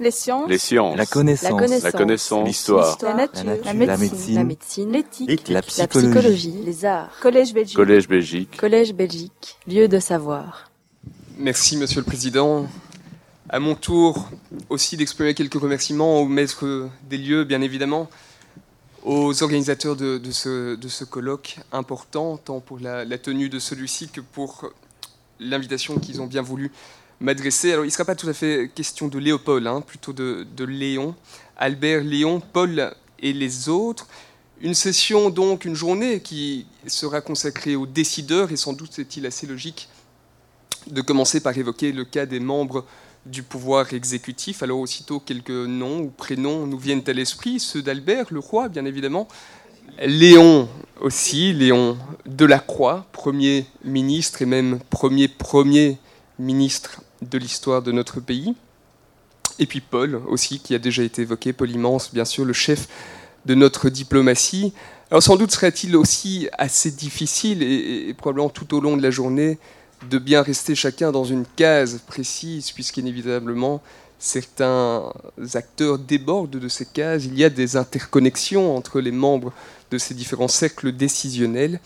Les sciences. Les sciences. La connaissance. La connaissance. L'histoire. La nature. La nature. La La médecine. médecine. La médecine. L'éthique. La La psychologie. Les arts. Collège Belgique. Collège Belgique. Collège Belgique. Lieu de savoir. Merci, Monsieur le Président. À mon tour aussi d'exprimer quelques remerciements aux maîtres des lieux, bien évidemment, aux organisateurs de, de ce, de ce colloque important, tant pour la, la tenue de celui-ci que pour l'invitation qu'ils ont bien voulu m'adresser. Alors, il ne sera pas tout à fait question de Léopold, hein, plutôt de, de Léon, Albert, Léon, Paul et les autres. Une session, donc, une journée qui sera consacrée aux décideurs, et sans doute est-il assez logique de commencer par évoquer le cas des membres du pouvoir exécutif. Alors aussitôt quelques noms ou prénoms nous viennent à l'esprit, ceux d'Albert, le roi bien évidemment, Léon aussi, Léon Delacroix, premier ministre et même premier premier ministre de l'histoire de notre pays. Et puis Paul aussi, qui a déjà été évoqué, Paul Immense, bien sûr, le chef de notre diplomatie. Alors sans doute serait-il aussi assez difficile, et, et probablement tout au long de la journée, de bien rester chacun dans une case précise, puisqu'inévitablement, certains acteurs débordent de ces cases. Il y a des interconnexions entre les membres de ces différents cercles décisionnels,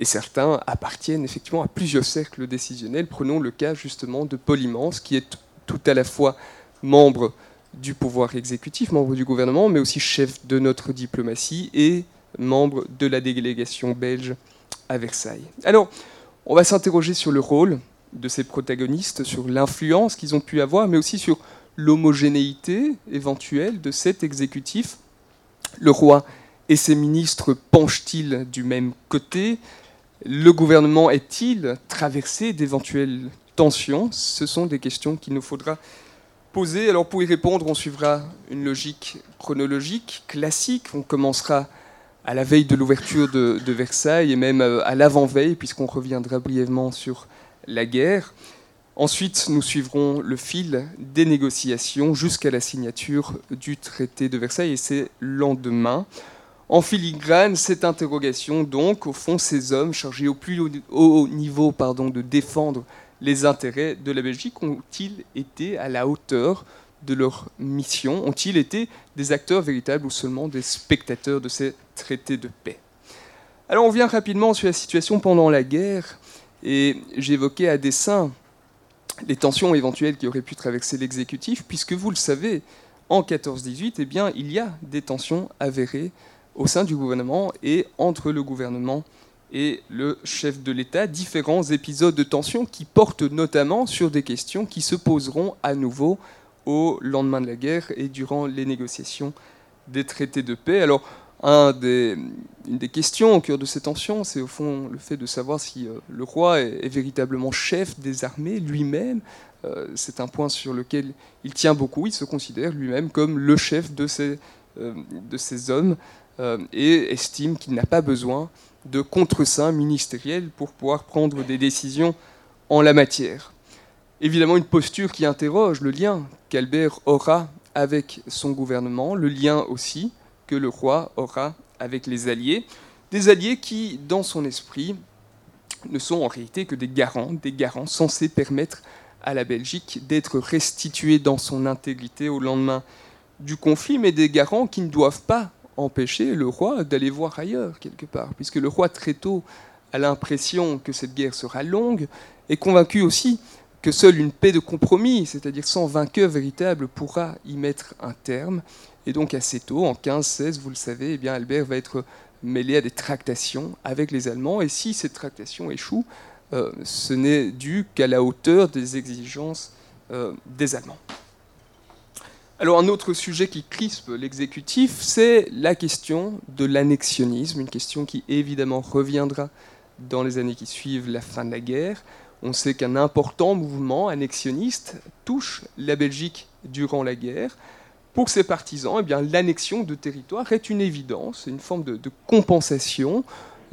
et certains appartiennent effectivement à plusieurs cercles décisionnels. Prenons le cas justement de Paul Immense, qui est tout à la fois membre du pouvoir exécutif, membre du gouvernement, mais aussi chef de notre diplomatie et membre de la délégation belge à Versailles. Alors, on va s'interroger sur le rôle de ces protagonistes, sur l'influence qu'ils ont pu avoir, mais aussi sur l'homogénéité éventuelle de cet exécutif. Le roi et ses ministres penchent-ils du même côté? Le gouvernement est-il traversé d'éventuelles tensions? Ce sont des questions qu'il nous faudra poser. Alors pour y répondre, on suivra une logique chronologique classique. On commencera à la veille de l'ouverture de, Versailles et même à l'avant-veille, puisqu'on reviendra brièvement sur la guerre. Ensuite, nous suivrons le fil des négociations jusqu'à la signature du traité de Versailles, et c'est lendemain. En filigrane, cette interrogation, donc, au fond, ces hommes chargés au plus haut niveau pardon, de défendre les intérêts de la Belgique ont-ils été à la hauteur de leur mission? Ont-ils été des acteurs véritables ou seulement des spectateurs de ces traités de paix? Alors on vient rapidement sur la situation pendant la guerre et j'évoquais à dessein les tensions éventuelles qui auraient pu traverser l'exécutif puisque vous le savez, en 14-18, eh bien, il y a des tensions avérées au sein du gouvernement et entre le gouvernement et le chef de l'État, différents épisodes de tension qui portent notamment sur des questions qui se poseront à nouveau au lendemain de la guerre et durant les négociations des traités de paix. Alors, une des questions au cœur de ces tensions, c'est au fond le fait de savoir si euh, le roi est, véritablement chef des armées lui-même. Euh, c'est un point sur lequel il tient beaucoup. Il se considère lui-même comme le chef de ces, euh, de ces hommes et estime qu'il n'a pas besoin de contre-seing ministériel pour pouvoir prendre des décisions en la matière. Évidemment, une posture qui interroge le lien qu'Albert aura avec son gouvernement, le lien aussi que le roi aura avec les alliés, des alliés qui, dans son esprit, ne sont en réalité que des garants, des garants censés permettre à la Belgique d'être restituée dans son intégrité au lendemain du conflit, mais des garants qui ne doivent pas empêcher le roi d'aller voir ailleurs quelque part, puisque le roi très tôt a l'impression que cette guerre sera longue, est convaincu aussi que seule une paix de compromis, c'est-à-dire sans vainqueur véritable, pourra y mettre un terme. Et donc assez tôt, en 15-16, vous le savez, eh bien Albert va être mêlé à des tractations avec les Allemands. Et si ces tractations échouent, euh, ce n'est dû qu'à la hauteur des exigences euh, des Allemands. Alors un autre sujet qui crispe l'exécutif, c'est la question de l'annexionnisme, une question qui évidemment reviendra dans les années qui suivent la fin de la guerre. On sait qu'un important mouvement annexionniste touche la Belgique durant la guerre. Pour ses partisans, eh bien, l'annexion de territoire est une évidence, une forme de, compensation.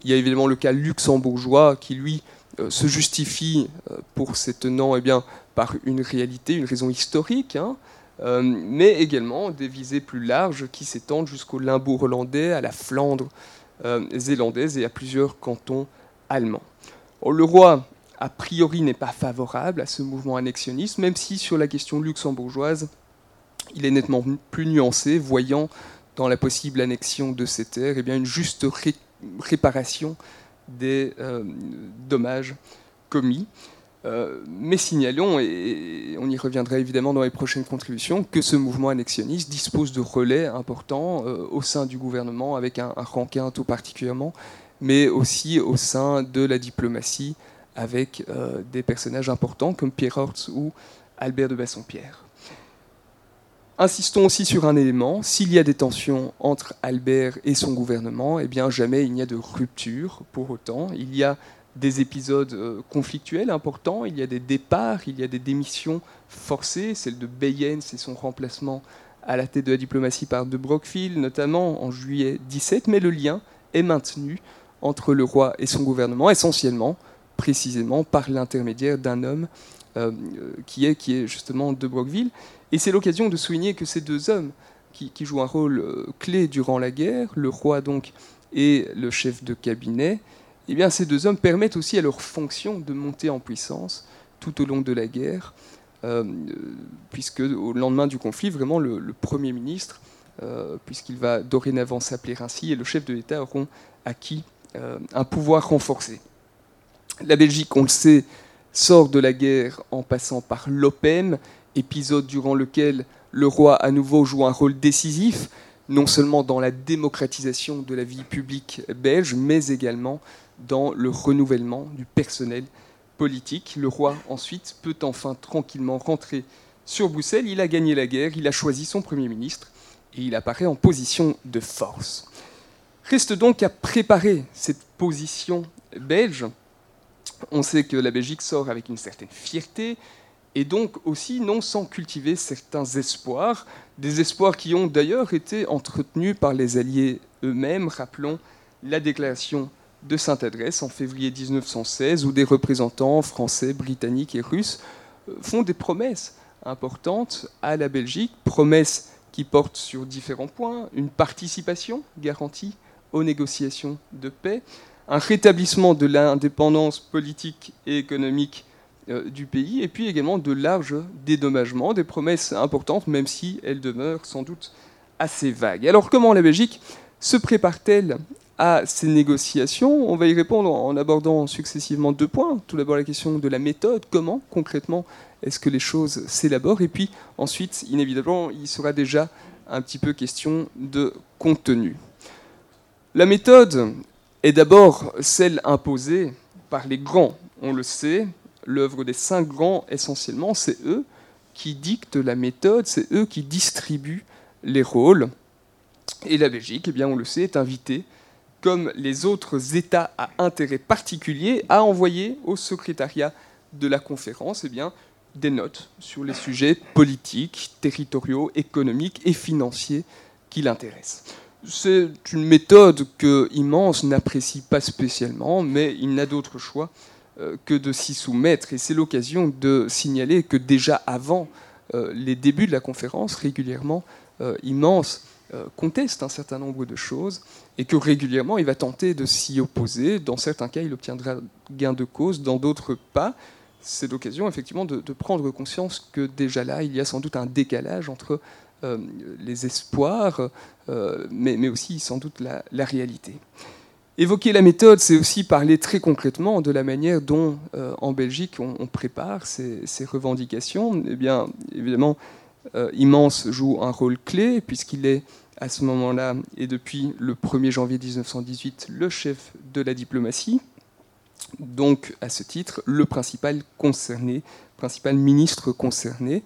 Il y a évidemment le cas luxembourgeois qui, lui, euh, se justifie euh, pour ses tenants eh bien, par une réalité, une raison historique, hein, euh, mais également des visées plus larges qui s'étendent jusqu'au Limbourg hollandais, à la Flandre zélandaise et à plusieurs cantons allemands. Le roi a priori n'est pas favorable à ce mouvement annexionniste, même si sur la question luxembourgeoise, il est nettement plus nuancé, voyant dans la possible annexion de ces terres eh bien, une juste réparation des euh, dommages commis. Euh, mais signalons, et on y reviendra évidemment dans les prochaines contributions, que ce mouvement annexionniste dispose de relais importants euh, au sein du gouvernement, avec un, un tout particulièrement, mais aussi au sein de la diplomatie, avec des personnages importants comme Pierre Hortz ou Albert de Bassompierre. Insistons aussi sur un élément, s'il y a des tensions entre Albert et son gouvernement, eh bien jamais il n'y a de rupture pour autant. Il y a des épisodes euh, conflictuels importants, il y a des départs, il y a des démissions forcées, celle de Bayens et son remplacement à la tête de la diplomatie par de Brockville, notamment en juillet 17, mais le lien est maintenu entre le roi et son gouvernement, essentiellement, précisément, par l'intermédiaire d'un homme euh, qui, est, qui est justement de Brockville. Et c'est l'occasion de souligner que ces deux hommes, qui, jouent un rôle euh, clé durant la guerre, le roi donc et le chef de cabinet, eh bien ces deux hommes permettent aussi à leur fonction de monter en puissance tout au long de la guerre, euh, puisque au lendemain du conflit, vraiment le, Premier ministre, euh, puisqu'il va dorénavant s'appeler ainsi, et le chef de l'État auront acquis un pouvoir renforcé. La Belgique, on le sait, sort de la guerre en passant par l'OPEM, épisode durant lequel le roi à nouveau joue un rôle décisif, non seulement dans la démocratisation de la vie publique belge, mais également dans le renouvellement du personnel politique. Le roi ensuite peut enfin tranquillement rentrer sur Bruxelles. Il a gagné la guerre, il a choisi son Premier ministre et il apparaît en position de force. Reste donc à préparer cette position belge. On sait que la Belgique sort avec une certaine fierté, et donc aussi non sans cultiver certains espoirs, des espoirs qui ont d'ailleurs été entretenus par les Alliés eux-mêmes. Rappelons la déclaration de Sainte-Adresse en février 1916, où des représentants français, britanniques et russes euh, font des promesses importantes à la Belgique, promesses qui portent sur différents points, une participation garantie aux négociations de paix, un rétablissement de l'indépendance politique et économique euh, du pays, et puis également de larges dédommagements, des promesses importantes, même si elles demeurent sans doute assez vagues. Alors comment la Belgique se prépare-t-elle à ces négociations On va y répondre en abordant successivement deux points. Tout d'abord la question de la méthode, comment concrètement est-ce que les choses s'élaborent, et puis ensuite, inévitablement, il sera déjà un petit peu question de contenu. La méthode est d'abord celle imposée par les grands, on le sait, l'œuvre des cinq grands essentiellement, c'est eux qui dictent la méthode, c'est eux qui distribuent les rôles. Et la Belgique, eh bien, on le sait, est invitée, comme les autres États à intérêt particulier, à envoyer au secrétariat de la conférence eh bien, des notes sur les sujets politiques, territoriaux, économiques et financiers qui l'intéressent. C'est une méthode que Immense n'apprécie pas spécialement, mais il n'a d'autre choix euh, que de s'y soumettre. Et c'est l'occasion de signaler que déjà avant euh, les débuts de la conférence, régulièrement, euh, Immense conteste un certain nombre de choses et que régulièrement il va tenter de s'y opposer. Dans certains cas, il obtiendra gain de cause, dans d'autres pas. C'est l'occasion effectivement de, prendre conscience que déjà là, il y a sans doute un décalage entre les espoirs, mais, aussi sans doute la réalité. Évoquer la méthode, c'est aussi parler très concrètement de la manière dont, euh, en Belgique, on, prépare ces, revendications. Eh bien, évidemment, euh, Immense joue un rôle clé, puisqu'il est, à ce moment-là, et depuis le 1er janvier 1918, le chef de la diplomatie. Donc, à ce titre, le principal concerné, principal ministre concerné.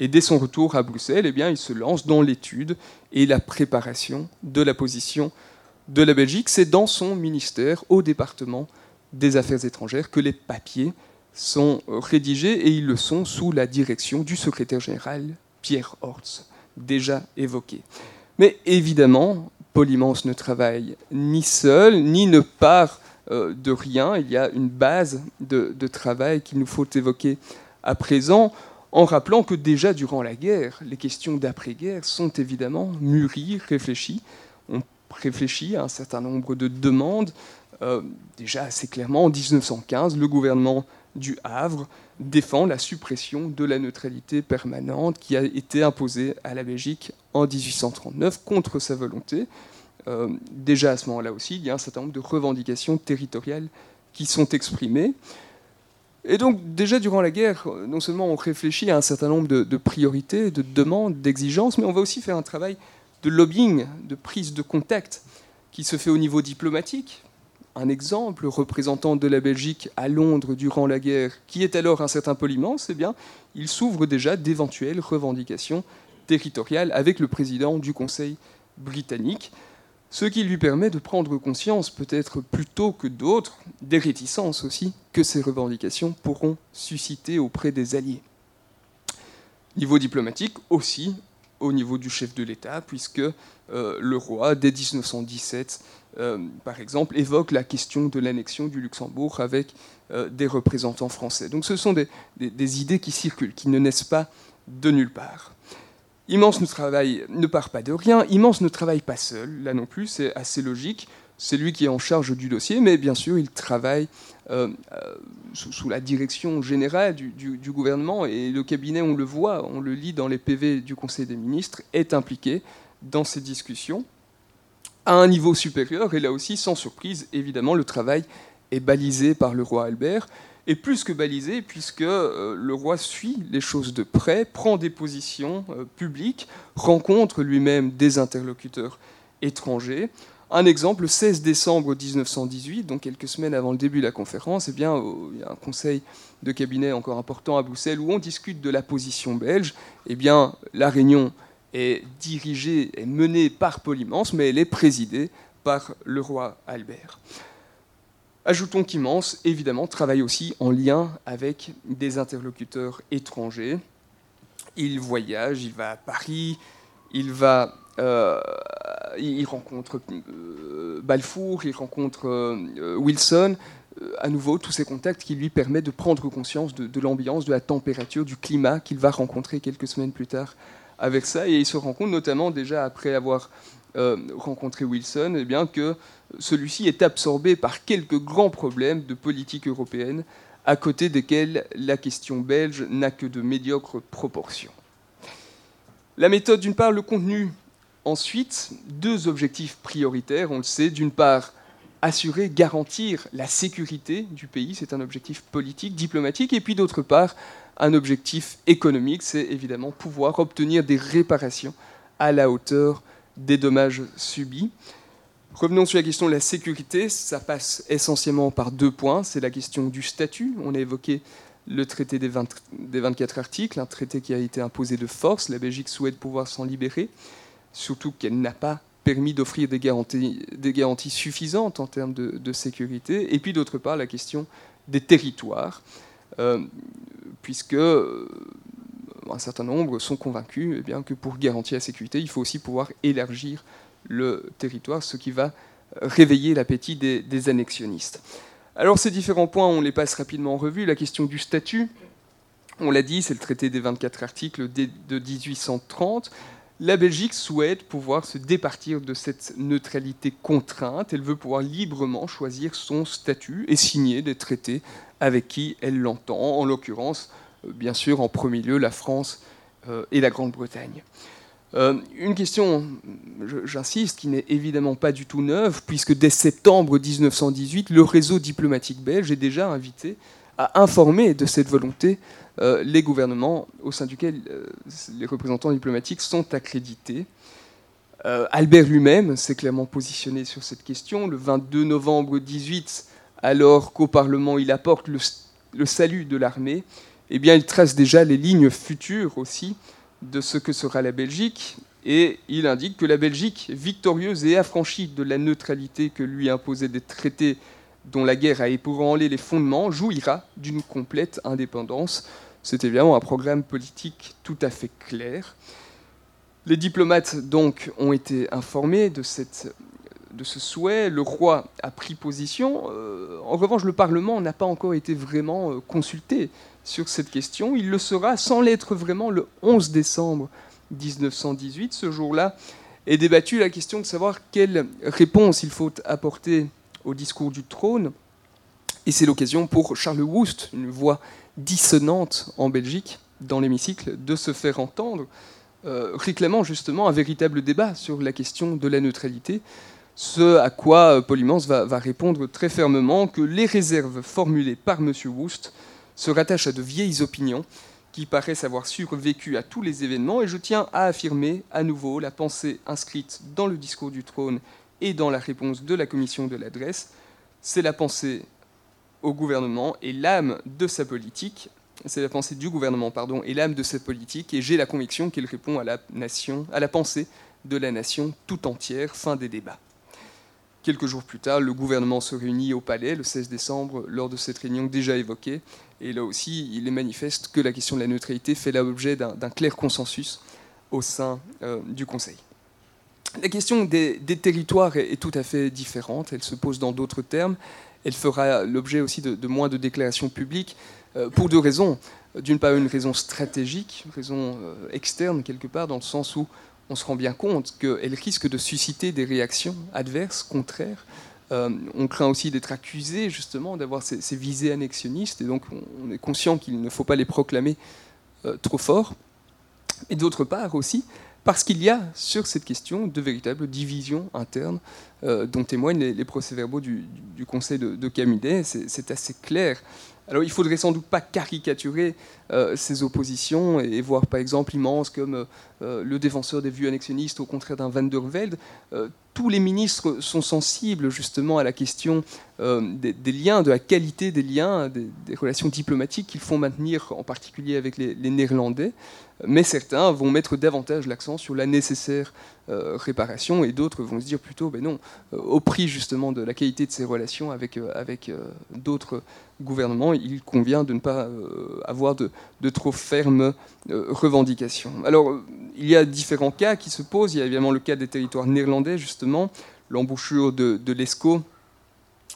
Et dès son retour à Bruxelles, eh bien, il se lance dans l'étude et la préparation de la position de la Belgique, c'est dans son ministère, au département des Affaires étrangères, que les papiers sont rédigés et ils le sont sous la direction du secrétaire général Pierre Hortz, déjà évoqué. Mais évidemment, Immense ne travaille ni seul, ni ne part euh, de rien. Il y a une base de, travail qu'il nous faut évoquer à présent, en rappelant que déjà durant la guerre, les questions d'après-guerre sont évidemment mûries, réfléchies. On réfléchi à un certain nombre de demandes. Euh, déjà assez clairement, en 1915, le gouvernement du Havre défend la suppression de la neutralité permanente qui a été imposée à la Belgique en 1839 contre sa volonté. Euh, déjà à ce moment-là aussi, il y a un certain nombre de revendications territoriales qui sont exprimées. Et donc déjà durant la guerre, non seulement on réfléchit à un certain nombre de, de priorités, de demandes, d'exigences, mais on va aussi faire un travail de lobbying, de prise de contact qui se fait au niveau diplomatique, un exemple, représentant de la Belgique à Londres durant la guerre, qui est alors un certain Polymans, eh bien, il s'ouvre déjà d'éventuelles revendications territoriales avec le président du Conseil britannique, ce qui lui permet de prendre conscience, peut-être plus tôt que d'autres, des réticences aussi que ces revendications pourront susciter auprès des Alliés. Niveau diplomatique aussi, au niveau du chef de l'État, puisque euh, le roi, dès 1917, euh, par exemple, évoque la question de l'annexion du Luxembourg avec euh, des représentants français. Donc ce sont des, idées qui circulent, qui ne naissent pas de nulle part. Immense ne, ne part pas de rien, Immense ne travaille pas seul, là non plus, c'est assez logique. C'est lui qui est en charge du dossier, mais bien sûr, il travaille sous, la direction générale du, du, gouvernement, et le cabinet, on le voit, on le lit dans les PV du Conseil des ministres, est impliqué dans ces discussions à un niveau supérieur, et là aussi, sans surprise, évidemment, le travail est balisé par le roi Albert, et plus que balisé, puisque euh, le roi suit les choses de près, prend des positions euh, publiques, rencontre lui-même des interlocuteurs étrangers. Un exemple, le 16 décembre 1918, donc quelques semaines avant le début de la conférence, eh il y a un conseil de cabinet encore important à Bruxelles où on discute de la position belge. Eh bien, la réunion est dirigée et menée par Polymance, mais elle est présidée par le roi Albert. Ajoutons qu'Immense, évidemment, travaille aussi en lien avec des interlocuteurs étrangers. Il voyage, il va à Paris, il va, euh, il rencontre euh, Balfour, il rencontre euh, Wilson. à nouveau, tous ces contacts qui lui permettent de prendre conscience de l'ambiance, de la température, du climat qu'il va rencontrer quelques semaines plus tard avec ça, et il se rend compte notamment déjà après avoir euh, rencontré Wilson, eh bien, que celui-ci est absorbé par quelques grands problèmes de politique européenne, à côté desquels la question belge n'a que de médiocres proportions. La méthode, d'une part, le contenu. Ensuite, deux objectifs prioritaires, on le sait. D'une part, assurer, garantir la sécurité du pays, c'est un objectif politique, diplomatique, et puis d'autre part, un objectif économique, c'est évidemment pouvoir obtenir des réparations à la hauteur des dommages subis. Revenons sur la question de la sécurité, ça passe essentiellement par deux points. C'est la question du statut. On a évoqué le traité des, 24 articles, un traité qui a été imposé de force. La Belgique souhaite pouvoir s'en libérer, surtout qu'elle n'a pas permis d'offrir des garanties, suffisantes en termes de, sécurité. Et puis d'autre part, la question des territoires. Euh, puisque euh, un certain nombre sont convaincus eh bien, que pour garantir la sécurité, il faut aussi pouvoir élargir le territoire, ce qui va réveiller l'appétit des, annexionnistes. Alors ces différents points, on les passe rapidement en revue. La question du statut, on l'a dit, c'est le traité des 24 articles de 1830. La Belgique souhaite pouvoir se départir de cette neutralité contrainte. Elle veut pouvoir librement choisir son statut et signer des traités avec qui elle l'entend, en l'occurrence, euh, bien sûr, en premier lieu, la France euh, et la Grande-Bretagne. Euh, une question, j'insiste, qui n'est évidemment pas du tout neuve, puisque dès septembre 1918, le réseau diplomatique belge est déjà invité à informer de cette volonté les gouvernements au sein duquel les représentants diplomatiques sont accrédités. Albert lui-même s'est clairement positionné sur cette question. Le 22 novembre 18, alors qu'au Parlement il apporte le, salut de l'armée, eh bien il trace déjà les lignes futures aussi de ce que sera la Belgique, et il indique que la Belgique, victorieuse et affranchie de la neutralité que lui imposaient des traités dont la guerre a ébranlé les fondements, jouira d'une complète indépendance. C'est évidemment un programme politique tout à fait clair. Les diplomates donc ont été informés de cette de ce souhait. Le roi a pris position. Euh, en revanche, le Parlement n'a pas encore été vraiment euh, consulté sur cette question. Il le sera sans l'être vraiment le 11 décembre 1918. Ce jour-là est débattue la question de savoir quelle réponse il faut apporter au discours du trône. Et c'est l'occasion pour Charles Woost, une voix dissonante en Belgique, dans l'hémicycle, de se faire entendre, euh, réclamant justement un véritable débat sur la question de la neutralité, ce à quoi euh, Polymans va, va, répondre très fermement que les réserves formulées par M. Woost se rattachent à de vieilles opinions qui paraissent avoir survécu à tous les événements, et je tiens à affirmer à nouveau la pensée inscrite dans le discours du trône et dans la réponse de la commission de l'adresse, c'est la pensée au gouvernement et l'âme de sa politique, c'est la pensée du gouvernement, pardon, et l'âme de sa politique, et j'ai la conviction qu'il répond à la pensée de la nation tout entière. Fin des débats. Quelques jours plus tard, le gouvernement se réunit au Palais le 16 décembre lors de cette réunion déjà évoquée. Et là aussi, il est manifeste que la question de la neutralité fait l'objet d'un clair consensus au sein euh, du Conseil. La question des, territoires est, tout à fait différente. Elle se pose dans d'autres termes. Elle fera l'objet aussi de, moins de déclarations publiques euh, pour deux raisons. D'une part, une raison stratégique, une raison euh, externe quelque part, dans le sens où on se rend bien compte qu'elle risque de susciter des réactions adverses, contraires. Euh, on craint aussi d'être accusé justement d'avoir ces, visées annexionnistes, et donc on est conscient qu'il ne faut pas les proclamer trop fort. Et d'autre part aussi, parce qu'il y a sur cette question de véritables divisions internes euh, dont témoignent les, procès-verbaux du, Conseil de, de. C'est assez clair. Alors il faudrait sans doute pas caricaturer euh, ces oppositions et, voir par exemple immense comme euh, le défenseur des vues annexionnistes au contraire d'un Van der Velde. Euh, tous les ministres sont sensibles justement à la question des, liens, de la qualité des liens, des, relations diplomatiques qu'ils font maintenir en particulier avec les Néerlandais mais certains vont mettre davantage l'accent sur la nécessaire euh, réparation et d'autres vont se dire plutôt, ben non, euh, au prix justement de la qualité de ces relations avec, euh, avec d'autres gouvernements, il convient de ne pas avoir de, trop fermes revendications. Alors, il y a différents cas qui se posent. Il y a évidemment le cas des territoires néerlandais, justement, l'embouchure de, de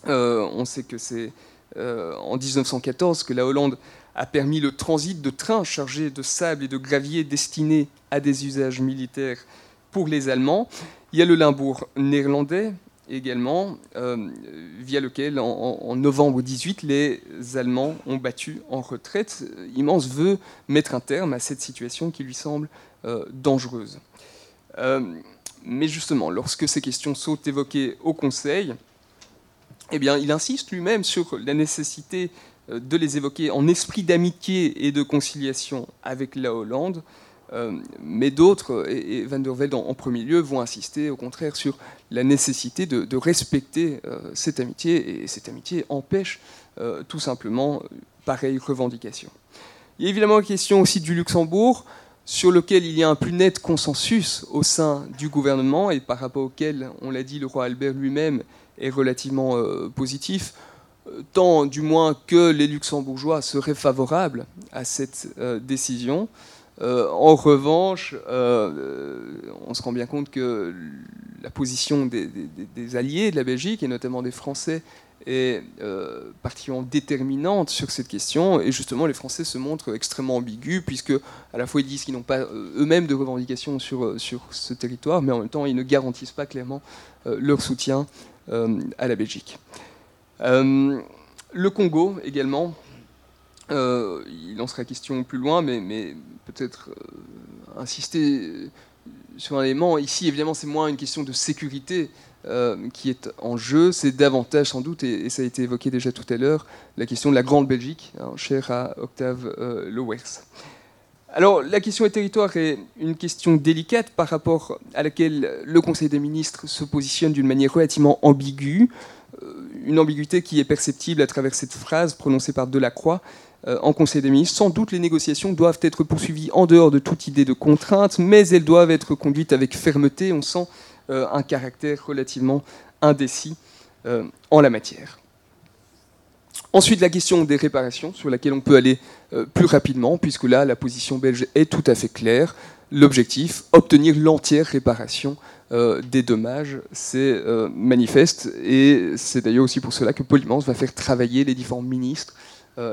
on sait que c'est en 1914 que la Hollande a permis le transit de trains chargés de sable et de gravier destinés à des usages militaires pour les Allemands. Il y a le Limbourg néerlandais également, euh, via lequel, en, novembre 18, les Allemands ont battu en retraite. Immense veut mettre un terme à cette situation qui lui semble euh, dangereuse. Euh, mais justement, lorsque ces questions sont évoquées au Conseil, eh bien, il insiste lui-même sur la nécessité de les évoquer en esprit d'amitié et de conciliation avec la Hollande, mais d'autres, et, Van der Velde en, premier lieu, vont insister au contraire sur la nécessité de, respecter euh, cette amitié, et cette amitié empêche tout simplement pareille revendication. Il y a évidemment la question aussi du Luxembourg, sur lequel il y a un plus net consensus au sein du gouvernement, et par rapport auquel, on l'a dit, le roi Albert lui-même est relativement positif tant du moins que les luxembourgeois seraient favorables à cette euh, décision. Euh, en revanche, euh, on se rend bien compte que la position des, alliés de la Belgique, et notamment des Français, est particulièrement déterminante sur cette question. Et justement, les Français se montrent extrêmement ambigus, puisque à la fois ils disent qu'ils n'ont pas eux-mêmes de revendications sur, ce territoire, mais en même temps, ils ne garantissent pas clairement leur soutien à la Belgique. Euh, le Congo également, euh, il en sera question plus loin, mais, peut-être euh, insister sur un élément. Ici, évidemment, c'est moins une question de sécurité qui est en jeu, c'est davantage sans doute, et, ça a été évoqué déjà tout à l'heure, la question de la Grande Belgique, hein, chère à Octave Lowers. Alors, la question des territoires est une question délicate par rapport à laquelle le Conseil des ministres se positionne d'une manière relativement ambiguë. Euh, une ambiguïté qui est perceptible à travers cette phrase prononcée par Delacroix euh, en Conseil des ministres. Sans doute, les négociations doivent être poursuivies en dehors de toute idée de contrainte, mais elles doivent être conduites avec fermeté. On sent euh, un caractère relativement indécis en la matière. Ensuite, la question des réparations, sur laquelle on peut aller plus rapidement, puisque là, la position belge est tout à fait claire. L'objectif, obtenir l'entière réparation euh, des dommages, c'est euh, manifeste. Et c'est d'ailleurs aussi pour cela que Polymance va faire travailler les différents ministres euh,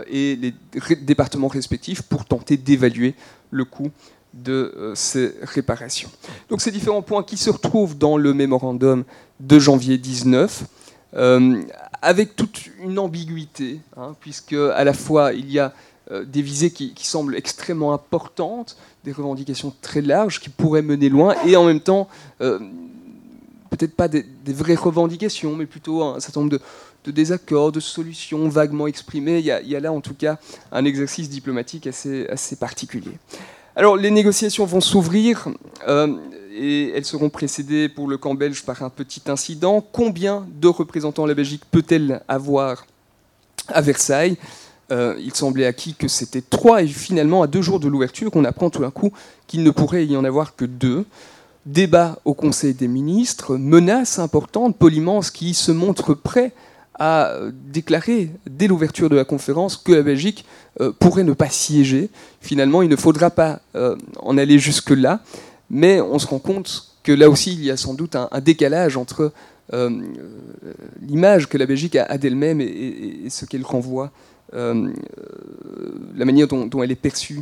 et les départements respectifs pour tenter d'évaluer le coût de ces réparations. Donc ces différents points qui se retrouvent dans le mémorandum de janvier 19, avec toute une ambiguïté, hein, puisque à la fois il y a euh, des visées qui, semblent extrêmement importantes, des revendications très larges qui pourraient mener loin, et en même temps, euh, peut-être pas des, vraies revendications, mais plutôt un certain nombre de, désaccords, de solutions vaguement exprimées. Il y, a, là en tout cas un exercice diplomatique assez, assez particulier. Alors les négociations vont s'ouvrir. Euh, et elles seront précédées pour le camp belge par un petit incident. Combien de représentants la Belgique peut-elle avoir à Versailles? Euh, Il semblait acquis que c'était trois, et finalement, à deux jours de l'ouverture, on apprend tout d'un coup qu'il ne pourrait y en avoir que deux. Débat au Conseil des ministres, menace importante, Polymance qui se montre prêt à déclarer dès l'ouverture de la conférence que la Belgique euh, pourrait ne pas siéger. Finalement, il ne faudra pas euh, en aller jusque-là mais on se rend compte que là aussi, il y a sans doute un, décalage entre euh, l'image que la Belgique a, d'elle-même et, ce qu'elle renvoie, la manière dont, elle est perçue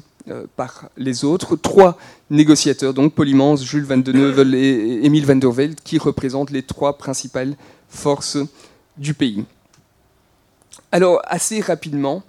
par les autres. Trois négociateurs, donc Polymans, Jules Van den Heuvel et Emile Van der Velde, qui représentent les trois principales forces du pays. Alors, assez rapidement,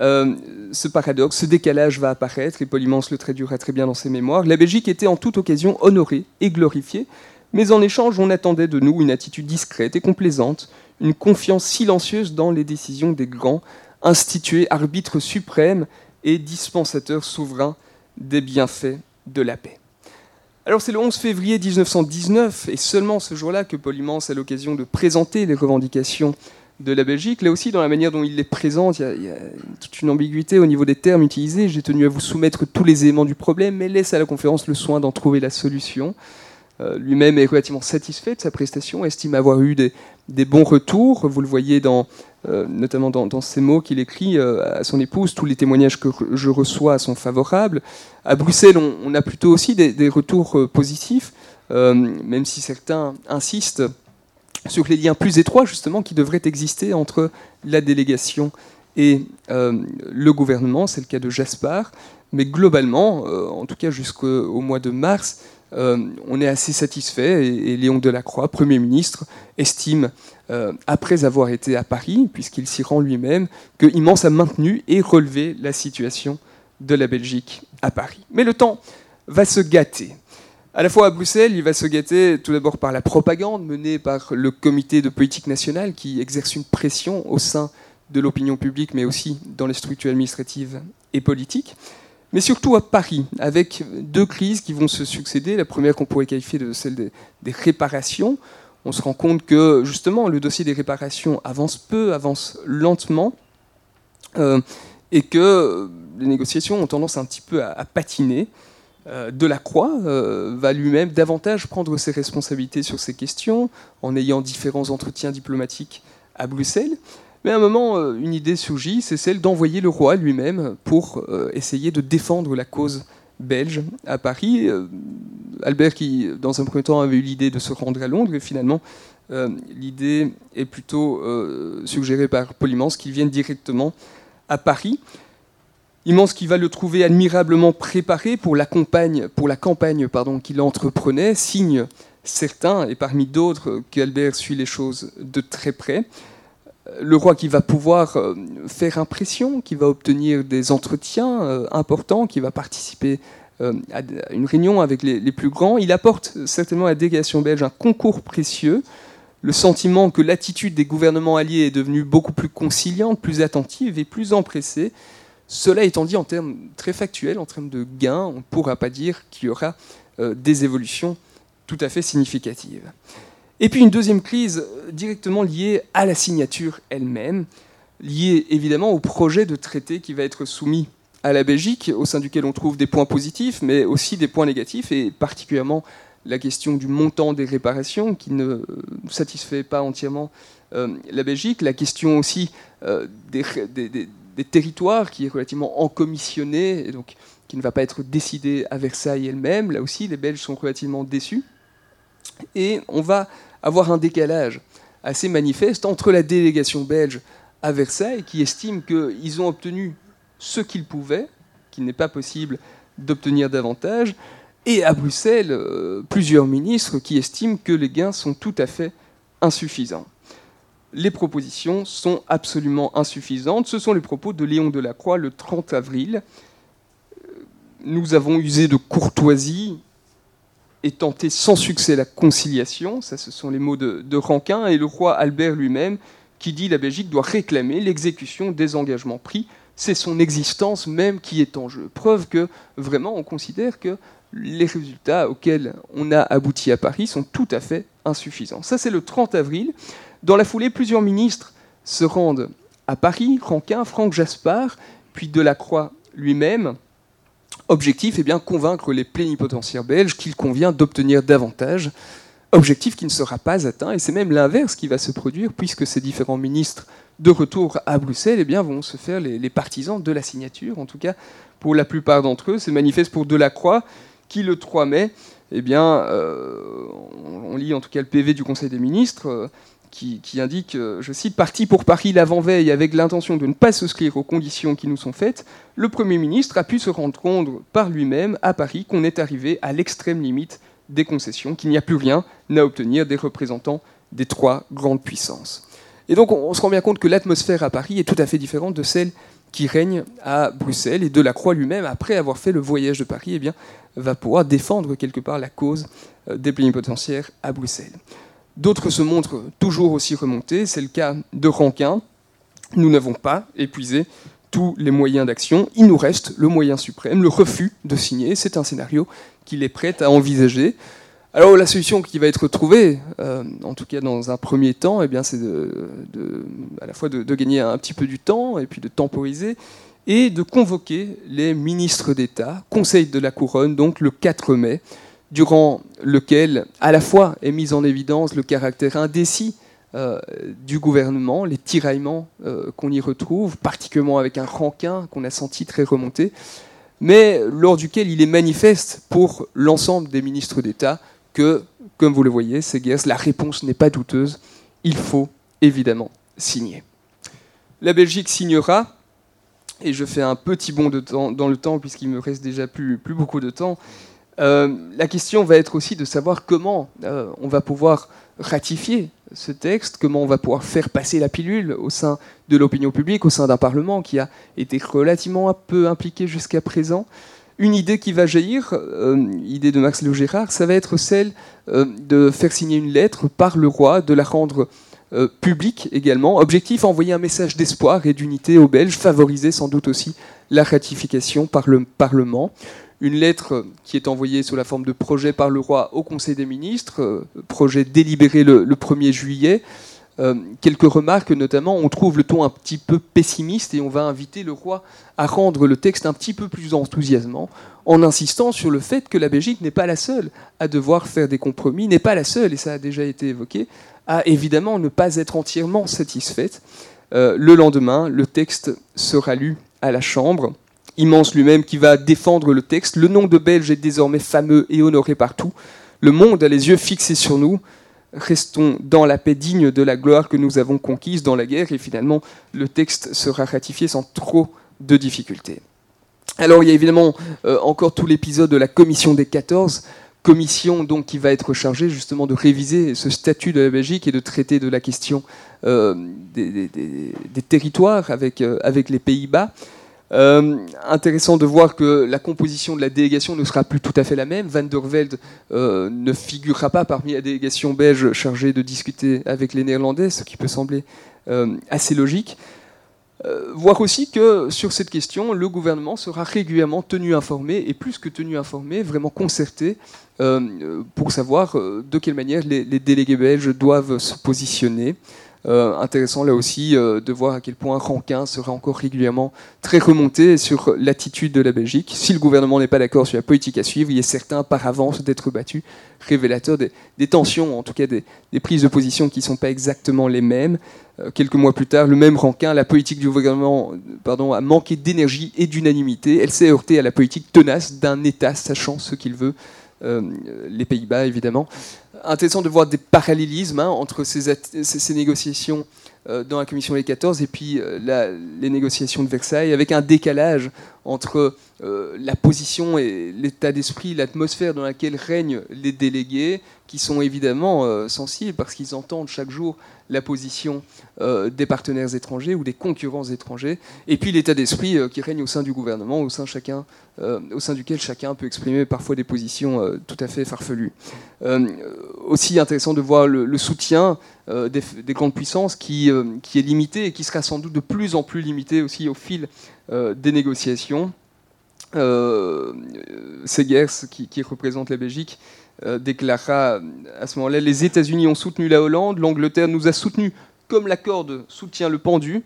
euh, ce paradoxe, ce décalage va apparaître, et Polymance le traduira très bien dans ses mémoires. La Belgique était en toute occasion honorée et glorifiée, mais en échange, on attendait de nous une attitude discrète et complaisante, une confiance silencieuse dans les décisions des grands, institués arbitres suprêmes et dispensateurs souverains des bienfaits de la paix. Alors c'est le 11 février 1919, et seulement ce jour-là, que Polymance a l'occasion de présenter les revendications de la Belgique. Là aussi, dans la manière dont il les présente, il y, a, toute une ambiguïté au niveau des termes utilisés. J'ai tenu à vous soumettre tous les éléments du problème, mais laisse à la conférence le soin d'en trouver la solution. Euh, lui-même est relativement satisfait de sa prestation, estime avoir eu des, bons retours. Vous le voyez dans, euh, notamment dans, ces mots qu'il écrit euh, à son épouse. Tous les témoignages que je reçois sont favorables. À Bruxelles, on, a plutôt aussi des, retours positifs, même si certains insistent sur les liens plus étroits justement qui devraient exister entre la délégation et le gouvernement, c'est le cas de Jaspar, mais globalement, en tout cas jusqu'au mois de mars, on est assez satisfait et, Léon Delacroix, Premier ministre, estime, après avoir été à Paris, puisqu'il s'y rend lui-même, que Immense a maintenu et relevé la situation de la Belgique à Paris. Mais le temps va se gâter. À la fois à Bruxelles, il va se gâter tout d'abord par la propagande menée par le comité de politique nationale qui exerce une pression au sein de l'opinion publique, mais aussi dans les structures administratives et politiques. Mais surtout à Paris, avec deux crises qui vont se succéder. La première qu'on pourrait qualifier de celle des, réparations. On se rend compte que justement le dossier des réparations avance peu, avance lentement, euh, et que les négociations ont tendance un petit peu à patiner. Euh, Delacroix euh, va lui-même davantage prendre ses responsabilités sur ces questions en ayant différents entretiens diplomatiques à Bruxelles. Mais à un moment, euh, une idée surgit, c'est celle d'envoyer le roi lui-même pour essayer de défendre la cause belge à Paris. Albert qui, dans un premier temps, avait eu l'idée de se rendre à Londres, et finalement, l'idée est plutôt suggérée par Polymance qu'il vienne directement à Paris. Immense qui va le trouver admirablement préparé pour la campagne, pour la campagne pardon, qu'il entreprenait, signe certain, et parmi d'autres, qu'Albert suit les choses de très près. Le roi qui va pouvoir euh, faire impression, qui va obtenir des entretiens euh, importants, qui va participer euh, à une réunion avec les plus grands, il apporte certainement à la délégation belge un concours précieux, le sentiment que l'attitude des gouvernements alliés est devenue beaucoup plus conciliante, plus attentive et plus empressée, cela étant dit, en termes très factuels, en termes de gains, on ne pourra pas dire qu'il y aura euh, des évolutions tout à fait significatives. Et puis une deuxième crise euh, directement liée à la signature elle-même, liée évidemment au projet de traité qui va être soumis à la Belgique, au sein duquel on trouve des points positifs, mais aussi des points négatifs, et particulièrement la question du montant des réparations qui ne satisfait pas entièrement euh, la Belgique, la question aussi des, territoires qui est relativement encommissionné et donc qui ne va pas être décidé à Versailles elle-même. Là aussi, les Belges sont relativement déçus. Et on va avoir un décalage assez manifeste entre la délégation belge à Versailles, qui estime qu'ils ont obtenu ce qu'ils pouvaient, qu'il n'est pas possible d'obtenir davantage, et à Bruxelles, euh, plusieurs ministres qui estiment que les gains sont tout à fait insuffisants. les propositions sont absolument insuffisantes. Ce sont les propos de Léon Delacroix le 30 avril. Nous avons usé de courtoisie et tenté sans succès la conciliation. Ça, ce sont les mots de, de Rankin. Et le roi Albert lui-même qui dit la Belgique doit réclamer l'exécution des engagements pris. C'est son existence même qui est en jeu. Preuve que vraiment on considère que les résultats auxquels on a abouti à Paris sont tout à fait insuffisants. Ça, c'est le 30 avril. Dans la foulée, plusieurs ministres se rendent à Paris, Rankin, Franck Jaspard, puis Delacroix lui-même. Objectif, eh bien, convaincre les plénipotentiaires belges qu'il convient d'obtenir davantage. Objectif qui ne sera pas atteint, et c'est même l'inverse qui va se produire, puisque ces différents ministres de retour à Bruxelles eh bien, vont se faire les, partisans de la signature. En tout cas, pour la plupart d'entre eux, c'est manifeste pour Delacroix, qui le 3 mai, eh bien, euh, on lit en tout cas le PV du Conseil des ministres, euh, qui, indique, euh, je cite, Parti pour Paris l'avant-veille avec l'intention de ne pas souscrire aux conditions qui nous sont faites, le Premier ministre a pu se rendre compte par lui-même à Paris qu'on est arrivé à l'extrême limite des concessions, qu'il n'y a plus rien à obtenir des représentants des trois grandes puissances. Et donc on, se rend bien compte que l'atmosphère à Paris est tout à fait différente de celle qui règne à Bruxelles. Et Delacroix lui-même, après avoir fait le voyage de Paris, eh va pouvoir défendre quelque part la cause euh, des plénipotentiaires à Bruxelles. D'autres se montrent toujours aussi remontés. C'est le cas de Rankin. Nous n'avons pas épuisé tous les moyens d'action. Il nous reste le moyen suprême, le refus de signer. C'est un scénario qu'il est prêt à envisager. Alors la solution qui va être trouvée, euh, en tout cas dans un premier temps, eh c'est à la fois de, de, gagner un petit peu du temps et puis de temporiser et de convoquer les ministres d'État, Conseil de la Couronne, donc le 4 mai, durant lequel à la fois est mis en évidence le caractère indécis euh, du gouvernement, les tiraillements euh, qu'on y retrouve, particulièrement avec un rankin qu'on a senti très remonté, mais lors duquel il est manifeste pour l'ensemble des ministres d'État que, comme vous le voyez, c'est la réponse n'est pas douteuse, il faut évidemment signer. La Belgique signera, et je fais un petit bond de temps, dans le temps puisqu'il me reste déjà plus, plus beaucoup de temps, euh, la question va être aussi de savoir comment euh, on va pouvoir ratifier ce texte, comment on va pouvoir faire passer la pilule au sein de l'opinion publique, au sein d'un Parlement qui a été relativement peu impliqué jusqu'à présent. Une idée qui va jaillir, euh, idée de Max Léo Gérard, ça va être celle de faire signer une lettre par le roi, de la rendre publique également. Objectif, envoyer un message d'espoir et d'unité aux Belges, favoriser sans doute aussi la ratification par le Parlement une lettre qui est envoyée sous la forme de projet par le roi au Conseil des ministres, euh, projet délibéré le, 1er juillet. Euh, quelques remarques, notamment, on trouve le ton un petit peu pessimiste et on va inviter le roi à rendre le texte un petit peu plus enthousiasmant en insistant sur le fait que la Belgique n'est pas la seule à devoir faire des compromis, n'est pas la seule, et ça a déjà été évoqué, à évidemment ne pas être entièrement satisfaite. Euh, le lendemain, le texte sera lu à la Chambre immense lui-même, qui va défendre le texte. Le nom de Belge est désormais fameux et honoré partout. Le monde a les yeux fixés sur nous. Restons dans la paix digne de la gloire que nous avons conquise dans la guerre. Et finalement, le texte sera ratifié sans trop de difficultés. Alors, il y a évidemment euh, encore tout l'épisode de la commission des 14 commission donc qui va être chargée justement de réviser ce statut de la Belgique et de traiter de la question euh, des, territoires avec, euh, avec les Pays-Bas. Euh, intéressant de voir que la composition de la délégation ne sera plus tout à fait la même. Van der Velde euh, ne figurera pas parmi la délégation belge chargée de discuter avec les Néerlandais, ce qui peut sembler euh, assez logique. voir aussi que sur cette question, le gouvernement sera régulièrement tenu informé, et plus que tenu informé, vraiment concerté, pour savoir de quelle manière les, les délégués belges doivent se positionner. Euh, intéressant là aussi euh, de voir à quel point Rankin sera encore régulièrement très remonté sur l'attitude de la Belgique. Si le gouvernement n'est pas d'accord sur la politique à suivre, il est certain par avance d'être battu, révélateur des, tensions, en tout cas des, prises de position qui ne sont pas exactement les mêmes. Euh, quelques mois plus tard, le même Rankin, la politique du gouvernement a manqué d'énergie et d'unanimité. Elle s'est heurtée à la politique tenace d'un État sachant ce qu'il veut. Les Pays-Bas, évidemment. Intéressant de voir des parallélismes hein, entre ces, négociations dans la commission des 14 et puis les négociations de Versailles, avec un décalage entre la position et l'état d'esprit, l'atmosphère dans laquelle règnent les délégués, qui sont évidemment sensibles parce qu'ils entendent chaque jour la position euh, des partenaires étrangers ou des concurrents étrangers, et puis l'état d'esprit euh, qui règne au sein du gouvernement, au sein, chacun, euh, au sein duquel chacun peut exprimer parfois des positions tout à fait farfelues. aussi intéressant de voir le, soutien des, grandes puissances qui, est limité et qui sera sans doute de plus en plus limité aussi au fil des négociations. Segers, qui représente la Belgique, euh, déclara à ce moment-là Les États-Unis ont soutenu la Hollande, l'Angleterre nous a soutenus comme la corde soutient le pendu,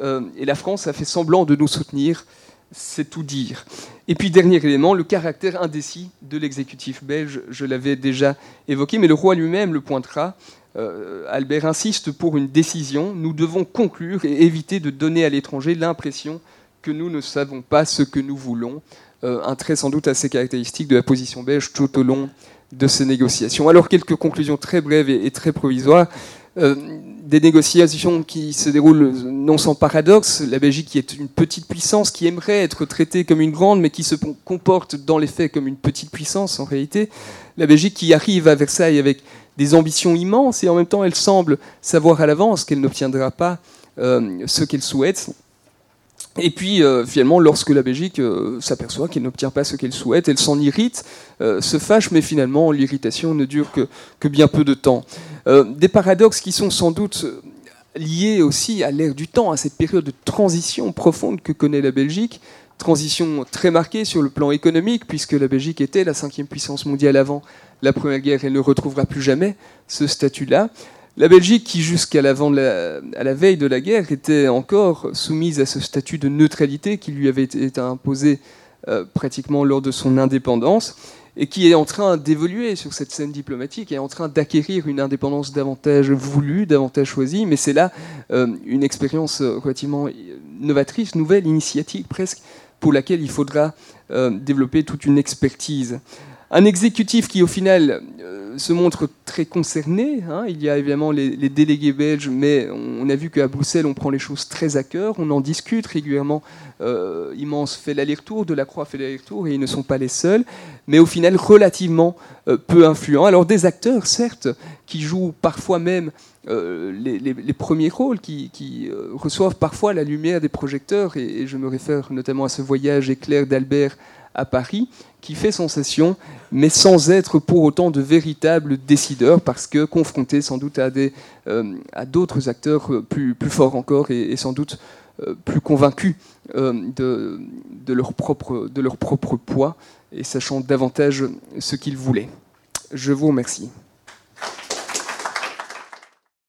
euh, et la France a fait semblant de nous soutenir. C'est tout dire. Et puis, dernier élément, le caractère indécis de l'exécutif belge. Je l'avais déjà évoqué, mais le roi lui-même le pointera. Euh, Albert insiste pour une décision. Nous devons conclure et éviter de donner à l'étranger l'impression que nous ne savons pas ce que nous voulons. un trait sans doute assez caractéristique de la position belge tout au long de ces négociations. Alors quelques conclusions très brèves et, très provisoires. Euh, des négociations qui se déroulent non sans paradoxe. La Belgique qui est une petite puissance, qui aimerait être traitée comme une grande, mais qui se comporte dans les faits comme une petite puissance en réalité. La Belgique qui arrive à Versailles avec des ambitions immenses et en même temps elle semble savoir à l'avance qu'elle n'obtiendra pas euh, ce qu'elle souhaite. Et puis, euh, finalement, lorsque la Belgique euh, s'aperçoit qu'elle n'obtient pas ce qu'elle souhaite, elle s'en irrite, euh, se fâche, mais finalement, l'irritation ne dure que, que, bien peu de temps. des paradoxes qui sont sans doute liés aussi à l'ère du temps, à cette période de transition profonde que connaît la Belgique, transition très marquée sur le plan économique, puisque la Belgique était la cinquième puissance mondiale avant la Première Guerre et ne retrouvera plus jamais ce statut-là. La Belgique, qui jusqu'à la, veille de la guerre était encore soumise à ce statut de neutralité qui lui avait été imposé euh, pratiquement lors de son indépendance, et qui est en train d'évoluer sur cette scène diplomatique, est en train d'acquérir une indépendance davantage voulue, davantage choisie, mais c'est là euh, une expérience relativement novatrice, nouvelle, initiative presque, pour laquelle il faudra euh, développer toute une expertise. Un exécutif qui, au final, euh, se montre très concerné. Hein. Il y a évidemment les, délégués belges, mais on, a vu qu'à Bruxelles, on prend les choses très à cœur. On en discute régulièrement. Euh, Immense fait l'aller-retour, Delacroix fait l'aller-retour, et ils ne sont pas les seuls. Mais au final, relativement euh, peu influents. Alors, des acteurs, certes, qui jouent parfois même euh, les, premiers rôles, qui, reçoivent parfois la lumière des projecteurs, et, je me réfère notamment à ce voyage éclair d'Albert à Paris, qui fait sensation, mais sans être pour autant de véritables décideurs, parce que confrontés sans doute à, euh, d'autres acteurs plus, plus forts encore et, sans doute euh, plus convaincus euh, de leur propre poids et sachant davantage ce qu'ils voulaient. Je vous remercie.